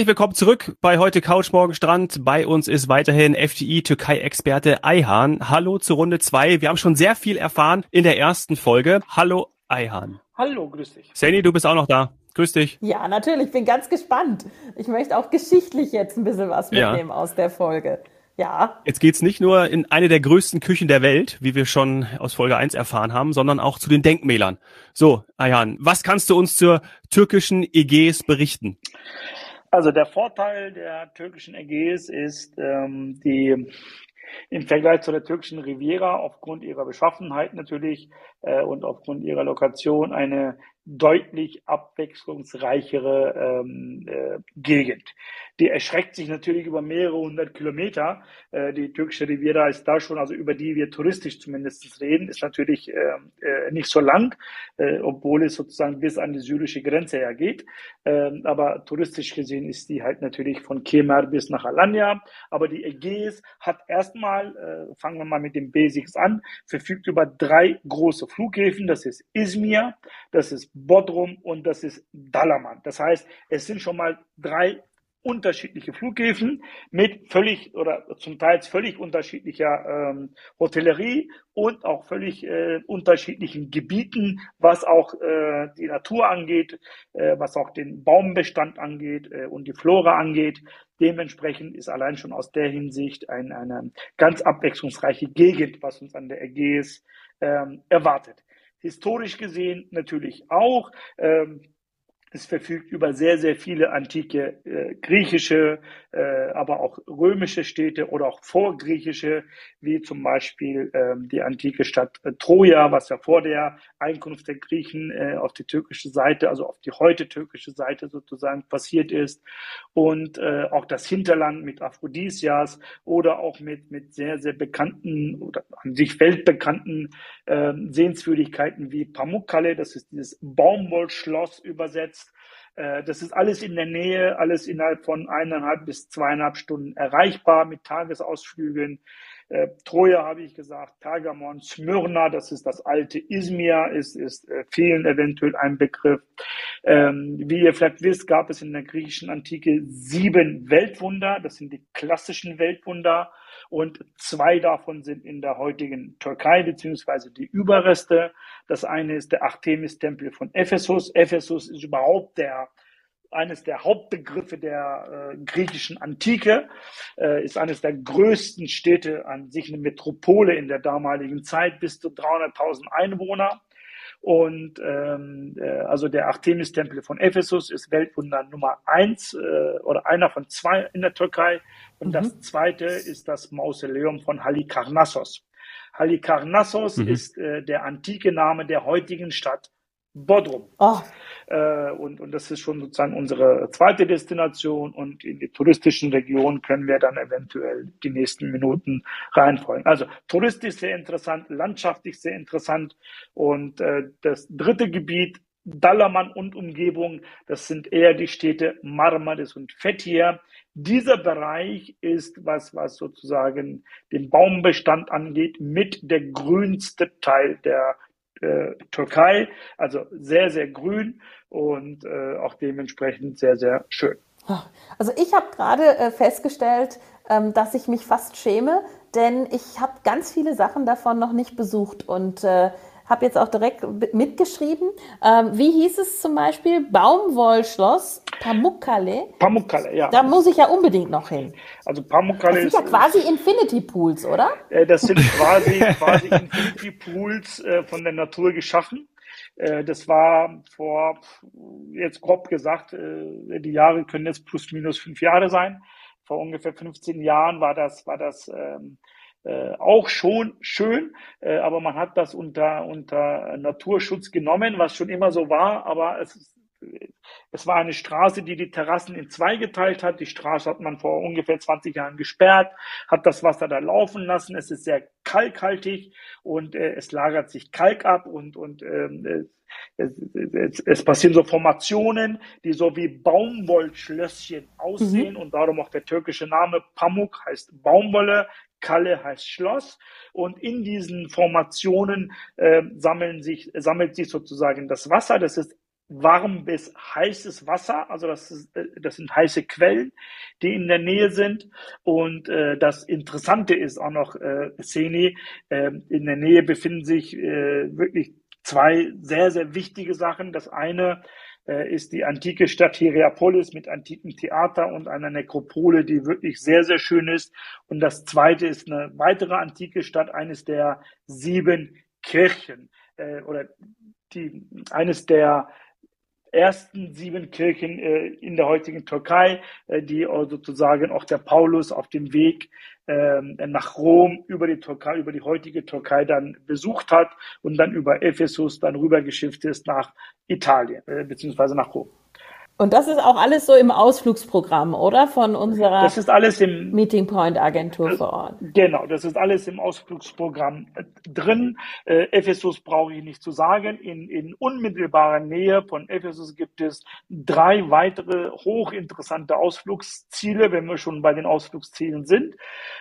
Herzlich willkommen zurück bei heute Couch Morgen Strand. Bei uns ist weiterhin FTI Türkei Experte Ayhan. Hallo zur Runde zwei. Wir haben schon sehr viel erfahren in der ersten Folge. Hallo Ayhan. Hallo, grüß dich. Sani, du bist auch noch da. Grüß dich. Ja, natürlich. Bin ganz gespannt. Ich möchte auch geschichtlich jetzt ein bisschen was mitnehmen ja. aus der Folge. Ja. Jetzt geht's nicht nur in eine der größten Küchen der Welt, wie wir schon aus Folge 1 erfahren haben, sondern auch zu den Denkmälern. So, Ayhan, was kannst du uns zur türkischen Ägäis berichten? Also der Vorteil der türkischen Ägäis ist ähm, die im Vergleich zu der türkischen Riviera aufgrund ihrer Beschaffenheit natürlich äh, und aufgrund ihrer Lokation eine deutlich abwechslungsreichere ähm, äh, Gegend. Die erschreckt sich natürlich über mehrere hundert Kilometer. Äh, die türkische Riviera ist da schon, also über die wir touristisch zumindest reden, ist natürlich äh, äh, nicht so lang, äh, obwohl es sozusagen bis an die syrische Grenze hergeht. Ähm, aber touristisch gesehen ist die halt natürlich von Kemer bis nach Alanya. Aber die Ägäis hat erstmal, äh, fangen wir mal mit den Basics an, verfügt über drei große Flughäfen. Das ist Izmir, das ist Bodrum und das ist Dalaman. Das heißt, es sind schon mal drei unterschiedliche Flughäfen mit völlig oder zum Teil völlig unterschiedlicher ähm, Hotellerie und auch völlig äh, unterschiedlichen Gebieten, was auch äh, die Natur angeht, äh, was auch den Baumbestand angeht äh, und die Flora angeht. Dementsprechend ist allein schon aus der Hinsicht ein, eine ganz abwechslungsreiche Gegend, was uns an der Ägäis ähm, erwartet historisch gesehen natürlich auch. Ähm, es verfügt über sehr, sehr viele antike äh, griechische, äh, aber auch römische Städte oder auch vorgriechische, wie zum Beispiel ähm, die antike Stadt äh, Troja, was ja vor der Einkunft der Griechen äh, auf die türkische Seite, also auf die heute türkische Seite sozusagen passiert ist. Und äh, auch das Hinterland mit Aphrodisias oder auch mit, mit sehr, sehr bekannten oder an sich weltbekannten äh, Sehenswürdigkeiten wie Pamukkale, das ist dieses Baumwollschloss übersetzt äh, das ist alles in der Nähe, alles innerhalb von eineinhalb bis zweieinhalb Stunden erreichbar mit Tagesausflügen. Äh, Troja habe ich gesagt, Pergamon, Smyrna, das ist das alte Izmir, ist, ist äh, vielen eventuell ein Begriff. Ähm, wie ihr vielleicht wisst, gab es in der griechischen Antike sieben Weltwunder, das sind die klassischen Weltwunder und zwei davon sind in der heutigen Türkei beziehungsweise die Überreste. Das eine ist der Artemis-Tempel von Ephesus. Ephesus ist überhaupt der eines der Hauptbegriffe der äh, griechischen Antike, äh, ist eines der größten Städte an sich eine Metropole in der damaligen Zeit, bis zu 300.000 Einwohner. Und ähm, äh, also der Artemis-Tempel von Ephesus ist Weltwunder Nummer eins äh, oder einer von zwei in der Türkei. Und mhm. das zweite ist das Mausoleum von Halikarnassos. Halikarnassos mhm. ist äh, der antike Name der heutigen Stadt Bodrum. Oh. Äh, und, und das ist schon sozusagen unsere zweite Destination und in die touristischen Regionen können wir dann eventuell die nächsten Minuten reinfolgen. Also touristisch sehr interessant, landschaftlich sehr interessant und äh, das dritte Gebiet Dalaman und Umgebung, das sind eher die Städte Marmaris und Fethiye. Dieser Bereich ist, was, was sozusagen den Baumbestand angeht, mit der grünste Teil der äh, Türkei. Also sehr, sehr grün und äh, auch dementsprechend sehr, sehr schön. Also ich habe gerade äh, festgestellt, ähm, dass ich mich fast schäme, denn ich habe ganz viele Sachen davon noch nicht besucht und äh, habe jetzt auch direkt mitgeschrieben. Ähm, wie hieß es zum Beispiel? Baumwollschloss Pamukkale. Pamukkale, ja. Da muss ich ja unbedingt noch hin. Also Pamukkale das sind ja quasi Infinity Pools, oder? Äh, das sind quasi, quasi Infinity Pools äh, von der Natur geschaffen. Äh, das war vor, jetzt grob gesagt, äh, die Jahre können jetzt plus minus fünf Jahre sein. Vor ungefähr 15 Jahren war das, war das ähm, äh, auch schon schön, äh, aber man hat das unter, unter Naturschutz genommen, was schon immer so war, aber es, es war eine Straße, die die Terrassen in zwei geteilt hat. Die Straße hat man vor ungefähr 20 Jahren gesperrt, hat das Wasser da laufen lassen. Es ist sehr kalkhaltig und äh, es lagert sich Kalk ab und, und ähm, es, es, es, passieren so Formationen, die so wie Baumwollschlösschen aussehen mhm. und darum auch der türkische Name Pamuk heißt Baumwolle, Kalle heißt Schloss und in diesen Formationen äh, sammeln sich, sammelt sich sozusagen das Wasser. Das ist warm bis heißes Wasser, also das, ist, äh, das sind heiße Quellen, die in der Nähe sind. Und äh, das Interessante ist auch noch, äh, Seni, äh, in der Nähe befinden sich äh, wirklich zwei sehr, sehr wichtige Sachen. Das eine äh, ist die antike Stadt Hierapolis mit antikem Theater und einer Nekropole, die wirklich sehr, sehr schön ist. Und das zweite ist eine weitere antike Stadt, eines der sieben Kirchen äh, oder die, eines der ersten sieben Kirchen äh, in der heutigen Türkei, äh, die sozusagen auch der Paulus auf dem Weg äh, nach Rom über die Türkei, über die heutige Türkei dann besucht hat und dann über Ephesus dann rübergeschifft ist nach Italien, äh, beziehungsweise nach Rom. Und das ist auch alles so im Ausflugsprogramm, oder? Von unserer das ist alles im, Meeting Point Agentur vor Ort. Genau, das ist alles im Ausflugsprogramm äh, drin. Äh, Ephesus brauche ich nicht zu sagen. In, in unmittelbarer Nähe von Ephesus gibt es drei weitere hochinteressante Ausflugsziele, wenn wir schon bei den Ausflugszielen sind.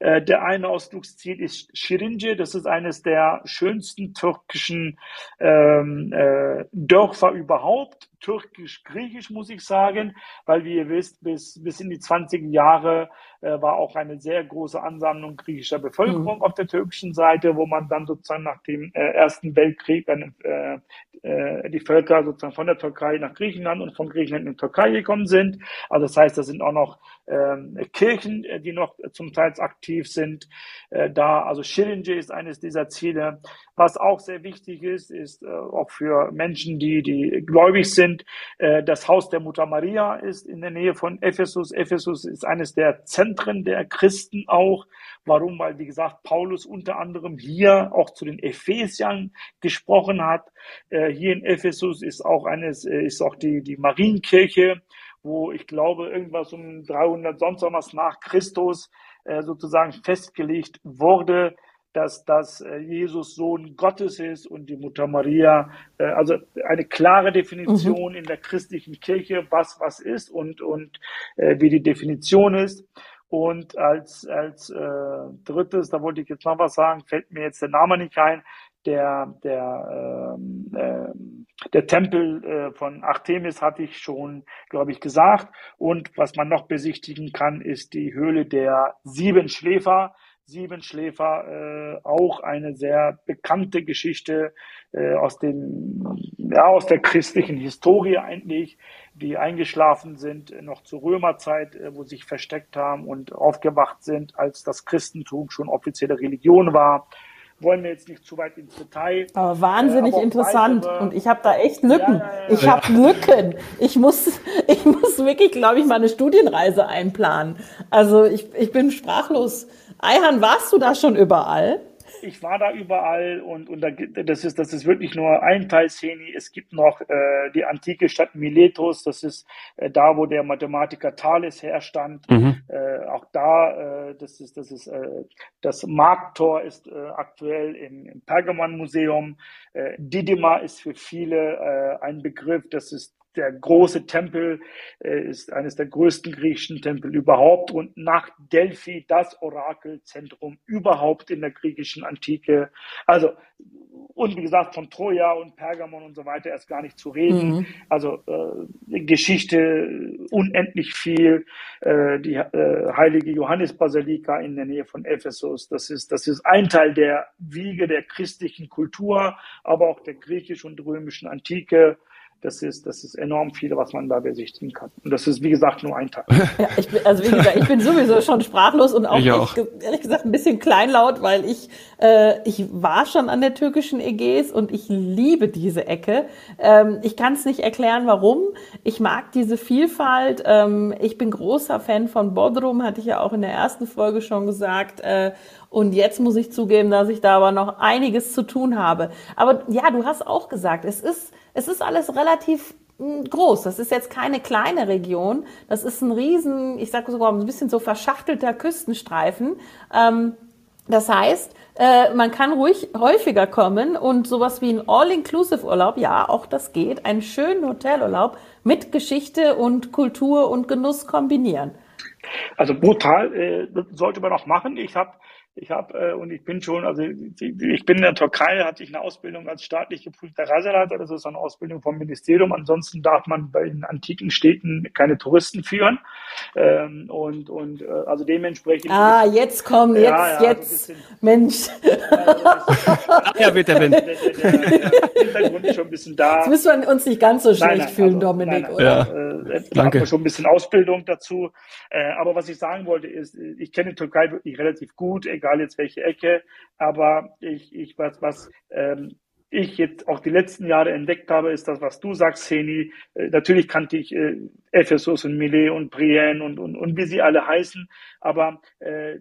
Äh, der eine Ausflugsziel ist Şirince. Das ist eines der schönsten türkischen ähm, äh, Dörfer überhaupt türkisch-griechisch, muss ich sagen, weil wie ihr wisst, bis, bis in die 20 Jahre äh, war auch eine sehr große Ansammlung griechischer Bevölkerung mhm. auf der türkischen Seite, wo man dann sozusagen nach dem äh, Ersten Weltkrieg dann, äh, äh, die Völker sozusagen von der Türkei nach Griechenland und von Griechenland in die Türkei gekommen sind. Also das heißt, da sind auch noch ähm, Kirchen, äh, die noch zum Teil aktiv sind. Äh, da, also Schillinge ist eines dieser Ziele. Was auch sehr wichtig ist, ist äh, auch für Menschen, die, die gläubig sind, äh, das Haus der Mutter Maria ist in der Nähe von Ephesus. Ephesus ist eines der Zentren der Christen auch. Warum? Weil, wie gesagt, Paulus unter anderem hier auch zu den Ephesiern gesprochen hat. Äh, hier in Ephesus ist auch eines, äh, ist auch die, die Marienkirche wo ich glaube, irgendwas um 300 sonst was nach Christus sozusagen festgelegt wurde, dass das äh, Jesus Sohn Gottes ist und die Mutter Maria, äh, also eine klare Definition mhm. in der christlichen Kirche, was was ist und, und äh, wie die Definition ist. Und als, als äh, drittes, da wollte ich jetzt noch was sagen, fällt mir jetzt der Name nicht ein, der, der, ähm, äh, der Tempel äh, von Artemis hatte ich schon, glaube ich, gesagt. Und was man noch besichtigen kann, ist die Höhle der Sieben Schläfer. Sieben Schläfer, äh, auch eine sehr bekannte Geschichte äh, aus dem, ja, aus der christlichen Historie eigentlich, die eingeschlafen sind, äh, noch zur Römerzeit, äh, wo sich versteckt haben und aufgewacht sind, als das Christentum schon offizielle Religion war wollen wir jetzt nicht zu weit ins Detail. Aber wahnsinnig äh, aber interessant. Weitere, und ich habe da echt Lücken. Ja, ja, ja, ich habe Lücken. Ich muss, ich muss wirklich, glaube ich, mal eine Studienreise einplanen. Also ich, ich bin sprachlos. Eihan, warst du da schon überall? Ich war da überall und, und da, das, ist, das ist wirklich nur ein Teil Szene. Es gibt noch äh, die antike Stadt Miletus, das ist äh, da, wo der Mathematiker Thales herstand. Mhm. Äh, auch da, äh, das ist, das ist, äh, das Markttor ist äh, aktuell im, im Pergamon-Museum. Äh, Didima ist für viele äh, ein Begriff, das ist der große Tempel äh, ist eines der größten griechischen Tempel überhaupt und nach Delphi das Orakelzentrum überhaupt in der griechischen Antike. Also und wie gesagt von Troja und Pergamon und so weiter erst gar nicht zu reden. Mhm. Also äh, Geschichte unendlich viel. Äh, die äh, heilige Johannesbasilika in der Nähe von Ephesus. Das ist das ist ein Teil der Wiege der christlichen Kultur, aber auch der griechisch und römischen Antike. Das ist, das ist enorm viel, was man da besichtigen kann. Und das ist, wie gesagt, nur ein Tag. Ja, ich bin, also wie gesagt, ich bin sowieso schon sprachlos und auch, auch. Ehrlich, ehrlich, gesagt ein bisschen kleinlaut, weil ich, äh, ich war schon an der türkischen Ägäis und ich liebe diese Ecke. Ähm, ich kann es nicht erklären, warum. Ich mag diese Vielfalt. Ähm, ich bin großer Fan von Bodrum, hatte ich ja auch in der ersten Folge schon gesagt. Äh, und jetzt muss ich zugeben, dass ich da aber noch einiges zu tun habe. Aber ja, du hast auch gesagt, es ist es ist alles relativ hm, groß. Das ist jetzt keine kleine Region. Das ist ein riesen, ich sage sogar ein bisschen so verschachtelter Küstenstreifen. Ähm, das heißt, äh, man kann ruhig häufiger kommen und sowas wie ein All-Inclusive-Urlaub, ja, auch das geht, einen schönen Hotelurlaub mit Geschichte und Kultur und Genuss kombinieren. Also brutal äh, sollte man auch machen. Ich habe Ich habe äh, und ich bin schon, also ich bin in der Türkei, hatte ich eine Ausbildung als staatlich geprüfter Reiseleiter. Das ist eine Ausbildung vom Ministerium. Ansonsten darf man bei den antiken Städten keine Touristen führen. Ähm, und und äh, also dementsprechend. Ah, jetzt kommen, jetzt, ja, ja, jetzt, so bisschen, Mensch. Ach ja, bitte, wenn. Der, der, der, Hintergrund ist schon ein bisschen da. Jetzt müssen wir uns nicht ganz so schlecht nein, nein, fühlen, also, Dominik, nein, oder? Ja. Äh, Danke. Schon ein bisschen Ausbildung dazu. Äh, aber was ich sagen wollte ist, ich kenne Türkei wirklich relativ gut, egal jetzt welche Ecke, aber ich, ich was, was ähm, ich jetzt auch die letzten Jahre entdeckt habe, ist das, was du sagst, Heni. Äh, natürlich kannte ich äh, Ephesus und Milet und Brienne und, und, und wie sie alle heißen, aber äh,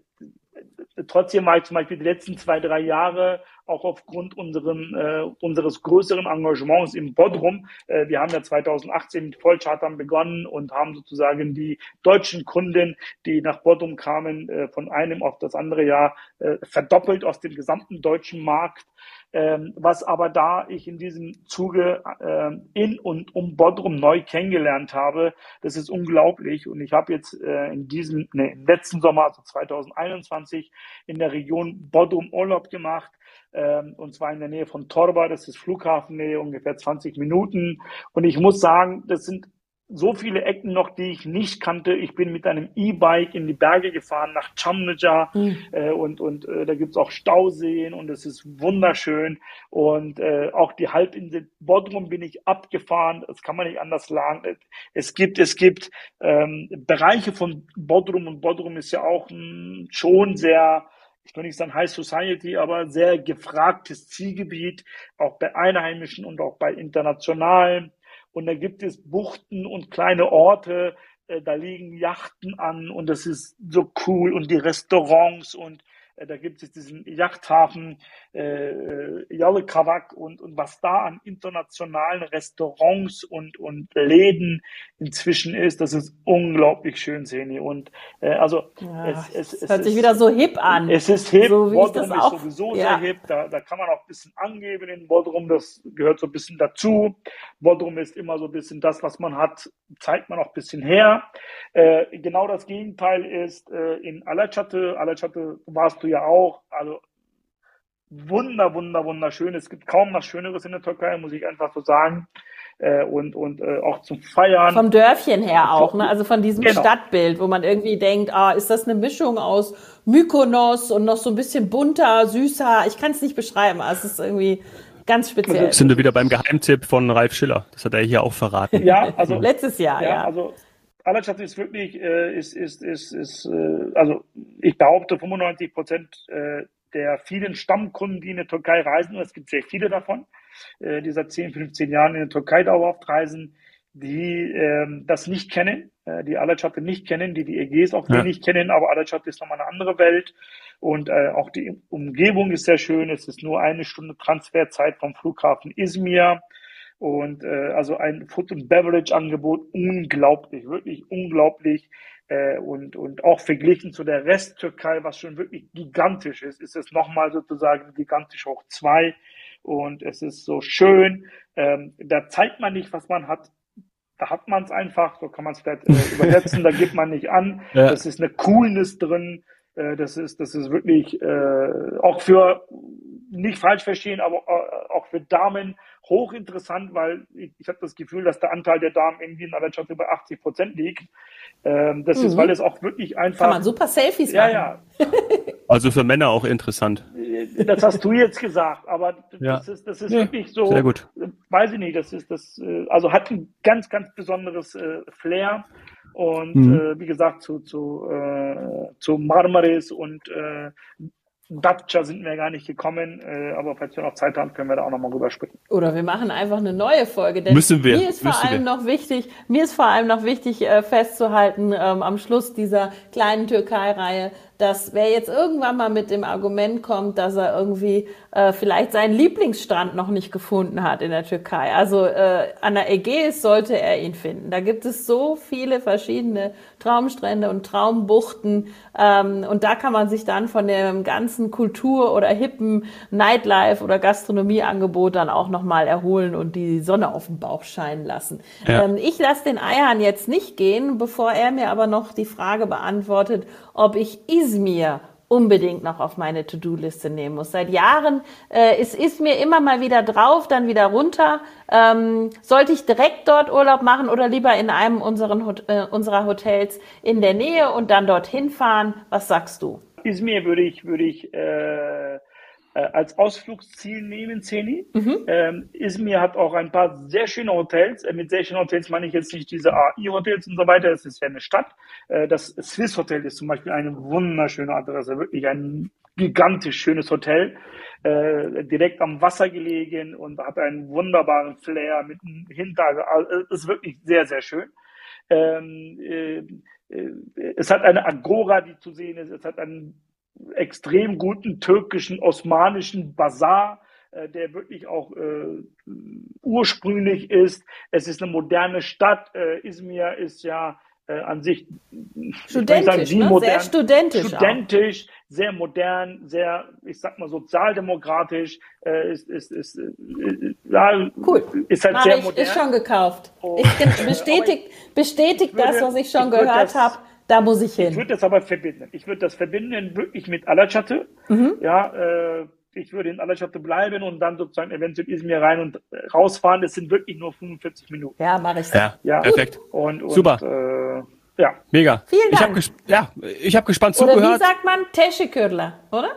trotzdem war ich zum Beispiel die letzten zwei, drei Jahre auch aufgrund unseren, äh, unseres größeren Engagements im Bodrum. Äh, wir haben ja 2018 mit Vollchartern begonnen und haben sozusagen die deutschen Kunden, die nach Bodrum kamen, äh, von einem auf das andere Jahr äh, verdoppelt aus dem gesamten deutschen Markt. Ähm, was aber da ich in diesem Zuge äh, in und um Bodrum neu kennengelernt habe, das ist unglaublich. Und ich habe jetzt äh, in diesem, ne, im letzten Sommer, also 2021, in der Region Bodrum Urlaub gemacht ähm, und zwar in der Nähe von Torba, das ist Flughafennähe, ungefähr 20 Minuten. Und ich muss sagen, das sind so viele Ecken noch, die ich nicht kannte. Ich bin mit einem E-Bike in die Berge gefahren nach Chamneja mhm. äh, und, und äh, da gibt's auch Stauseen und es ist wunderschön. Und äh, auch die Halbinsel Bodrum bin ich abgefahren. Das kann man nicht anders sagen. Es gibt, es gibt ähm, Bereiche von Bodrum und Bodrum ist ja auch mh, schon sehr ich will nicht sagen High Society, aber sehr gefragtes Zielgebiet, auch bei Einheimischen und auch bei Internationalen. Und da gibt es Buchten und kleine Orte, äh, da liegen Yachten an und das ist so cool und die Restaurants und da gibt es diesen Yachthafen äh, Jalekavak und, und was da an internationalen Restaurants und, und Läden inzwischen ist, das ist unglaublich schön, Seni. Und äh, also ja, es, es, es, hört sich wieder so hip an. Es ist hip, so, Bodrum ist sowieso ja. sehr hip, da, da kann man auch ein bisschen angeben in Bodrum, das gehört so ein bisschen dazu. Bodrum ist immer so ein bisschen das, was man hat, zeigt man auch ein bisschen her. Äh, genau das Gegenteil ist äh, in Alachate. Alachate warst du ja auch, also wunder, wunder, wunderschön. Es gibt kaum was Schöneres in der Türkei, muss ich einfach so sagen. Äh, und und äh, auch zum Feiern. Vom Dörfchen her auch, ne? also von diesem genau. Stadtbild, wo man irgendwie denkt, ah, ist das eine Mischung aus Mykonos und noch so ein bisschen bunter, süßer. Ich kann es nicht beschreiben, aber es ist irgendwie ganz speziell. Also, sind wir wieder beim Geheimtipp von Ralf Schiller. Das hat er hier auch verraten. Ja, also letztes Jahr, ja. ja. Also Allerstadt ist wirklich, äh, ist, ist, ist, ist äh, also ich behaupte 95 Prozent äh, der vielen Stammkunden, die in die Türkei reisen, und es gibt sehr viele davon, äh, die seit 10, 15 Jahren in die Türkei dauerhaft reisen, die ähm, das nicht kennen, äh, die Alacate nicht kennen, die die Ägäis auch ja. wenig kennen, aber Alacate ist nochmal eine andere Welt und äh, auch die Umgebung ist sehr schön. Es ist nur eine Stunde Transferzeit vom Flughafen Izmir und äh, also ein Food and Beverage Angebot unglaublich, wirklich unglaublich äh, und, und auch verglichen zu der Resttürkei, was schon wirklich gigantisch ist, ist es nochmal sozusagen gigantisch hoch zwei. Und es ist so schön. Ähm, da zeigt man nicht, was man hat. Da hat man es einfach, so kann man es vielleicht äh, übersetzen, da gibt man nicht an. Ja. Das ist eine Coolness drin. Äh, das ist, das ist wirklich äh, auch für nicht falsch verstehen, aber äh, auch für Damen hochinteressant, weil ich, ich habe das Gefühl, dass der Anteil der Damen irgendwie in aller Stadt über 80 Prozent liegt. Ähm, das mhm. ist, weil es auch wirklich einfach. Kann man super Selfies ja, machen. Ja, Also für Männer auch interessant. Äh, das hast du jetzt gesagt, aber ja. das ist, das ist ja, wirklich so. Sehr gut. Weiß ich nicht, das ist das, äh, also hat ein ganz, ganz besonderes äh, Flair. Und mhm. äh, wie gesagt, zu, zu, äh, zu Marmaris und äh, Dacia sind wir gar nicht gekommen, äh, aber falls wir noch Zeit haben, können wir da auch nochmal rüber sprechen. Oder wir machen einfach eine neue Folge. Denn Müssen wir. Mir ist vor allem wir. noch wichtig, mir ist vor allem noch wichtig äh, festzuhalten ähm, am Schluss dieser kleinen Türkei-Reihe, dass wer jetzt irgendwann mal mit dem Argument kommt, dass er irgendwie äh, vielleicht seinen Lieblingsstrand noch nicht gefunden hat in der Türkei. Also äh, an der Ägäis sollte er ihn finden. Da gibt es so viele verschiedene Traumstrände und Traumbuchten ähm, und da kann man sich dann von dem ganzen Kultur- oder hippen Nightlife oder Gastronomieangebot dann auch nochmal erholen und die Sonne auf den Bauch scheinen lassen. Ja. Ähm, ich lasse den Eiern jetzt nicht gehen, bevor er mir aber noch die Frage beantwortet, ob ich Izmir unbedingt noch auf meine To-Do-Liste nehmen muss. Seit Jahren äh, es ist mir immer mal wieder drauf, dann wieder runter. Ähm, sollte ich direkt dort Urlaub machen oder lieber in einem unseren, äh, unserer Hotels in der Nähe und dann dorthin fahren? Was sagst du? Izmir würde ich, würde ich äh, als Ausflugsziel nehmen, Zeni. Mhm. Ähm, Izmir hat auch ein paar sehr schöne Hotels. Äh, mit sehr schönen Hotels meine ich jetzt nicht diese AI-Hotels und so weiter. Es ist ja eine Stadt. Äh, das Swiss Hotel ist zum Beispiel eine wunderschöne Adresse. Wirklich ein gigantisch schönes Hotel. Äh, direkt am Wasser gelegen und hat einen wunderbaren Flair mit einem Hintergrund. Also, ist wirklich sehr, sehr schön. Ähm, äh, äh, es hat eine Agora, die zu sehen ist. Es hat einen extrem guten türkischen, osmanischen Bazar, äh, der wirklich auch äh, ursprünglich ist. Es ist eine moderne Stadt. Äh, Izmir ist ja äh, an sich studentisch, sagen, ne? modern, sehr studentisch, studentisch sehr modern, sehr, ich sag mal, sozialdemokratisch. Äh, ist, ist, ist, äh, ja, cool. ist halt Mach sehr ich, modern. Ist schon gekauft. Und, ich bestätigt, bestätigt würde, das, was ich schon ich gehört habe da muss ich hin. Ich würde das aber verbinden. Ich würde das verbinden wirklich mit Alachatte. Mhm. Ja, äh, ich würde in Alachatte bleiben und dann sozusagen eventuell Izmir rein und rausfahren. Es sind wirklich nur 45 Minuten. Ja, mache ich. Ja, ja, perfekt. Und, und, Super. Äh, ja. Mega. Vielen Dank. Ich habe ja, ich hab gespannt oder zugehört. Wie sagt man Teşekkürler, oder?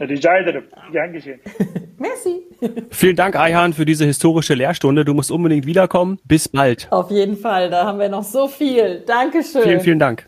Rica ederim. Gern geschehen. Merci. Vielen Dank, Ayhan, für diese historische Lehrstunde. Du musst unbedingt wiederkommen. Bis bald. Auf jeden Fall. Da haben wir noch so viel. Dankeschön. Vielen, vielen Dank.